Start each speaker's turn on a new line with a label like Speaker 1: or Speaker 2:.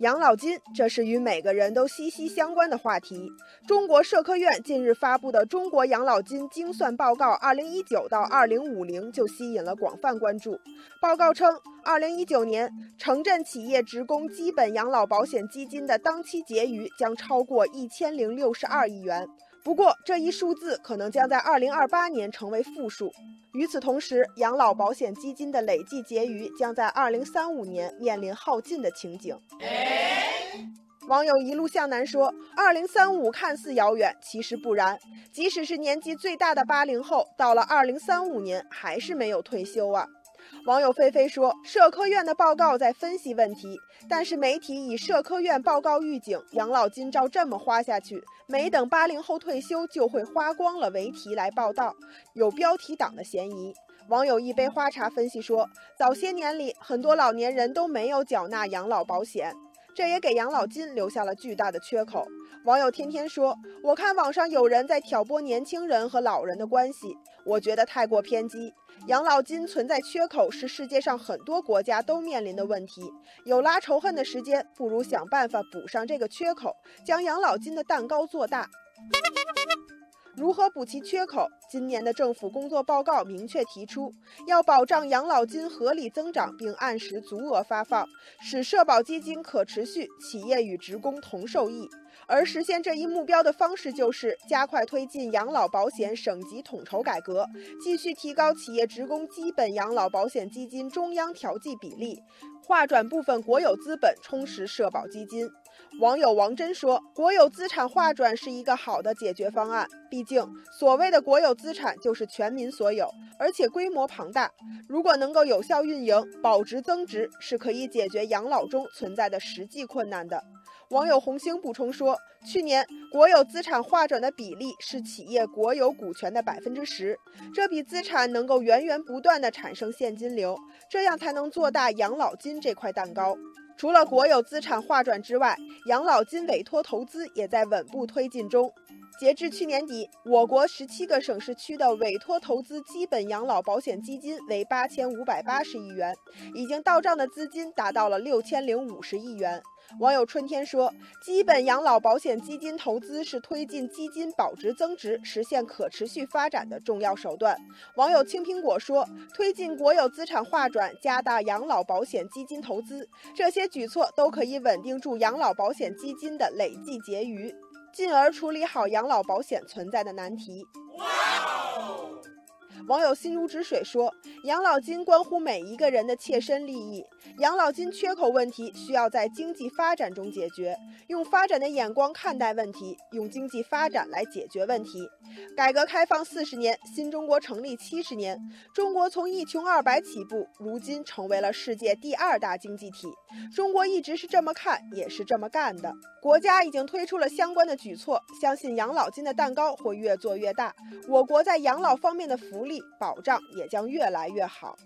Speaker 1: 养老金，这是与每个人都息息相关的话题。中国社科院近日发布的《中国养老金精算报告二零一九到二零五零》就吸引了广泛关注。报告称二零一九年城镇企业职工基本养老保险基金的当期结余将超过一千零六十二亿元。不过，这一数字可能将在2028年成为负数。与此同时，养老保险基金的累计结余将在2035年面临耗尽的情景。网友一路向南说：“2035 看似遥远，其实不然。即使是年纪最大的八零后，到了2035年还是没有退休啊。”网友菲菲说：“社科院的报告在分析问题，但是媒体以社科院报告预警养老金照这么花下去，没等八零后退休就会花光了为题来报道，有标题党的嫌疑。”网友一杯花茶分析说：“早些年里，很多老年人都没有缴纳养老保险。”这也给养老金留下了巨大的缺口。网友天天说：“我看网上有人在挑拨年轻人和老人的关系，我觉得太过偏激。养老金存在缺口是世界上很多国家都面临的问题。有拉仇恨的时间，不如想办法补上这个缺口，将养老金的蛋糕做大。”如何补齐缺口？今年的政府工作报告明确提出，要保障养老金合理增长，并按时足额发放，使社保基金可持续，企业与职工同受益。而实现这一目标的方式，就是加快推进养老保险省级统筹改革，继续提高企业职工基本养老保险基金中央调剂比例，划转部分国有资本充实社保基金。网友王真说：“国有资产划转是一个好的解决方案，毕竟所谓的国有资产就是全民所有，而且规模庞大。如果能够有效运营，保值增值，是可以解决养老中存在的实际困难的。”网友红星补充说：“去年国有资产划转的比例是企业国有股权的百分之十，这笔资产能够源源不断地产生现金流，这样才能做大养老金这块蛋糕。除了国有资产划转之外，养老金委托投资也在稳步推进中。”截至去年底，我国十七个省市区的委托投资基本养老保险基金为八千五百八十亿元，已经到账的资金达到了六千零五十亿元。网友春天说：“基本养老保险基金投资是推进基金保值增值、实现可持续发展的重要手段。”网友青苹果说：“推进国有资产划转，加大养老保险基金投资，这些举措都可以稳定住养老保险基金的累计结余。”进而处理好养老保险存在的难题。网友心如止水说：“养老金关乎每一个人的切身利益，养老金缺口问题需要在经济发展中解决，用发展的眼光看待问题，用经济发展来解决问题。改革开放四十年，新中国成立七十年，中国从一穷二白起步，如今成为了世界第二大经济体。中国一直是这么看，也是这么干的。国家已经推出了相关的举措，相信养老金的蛋糕会越做越大。我国在养老方面的福利。”保障也将越来越好。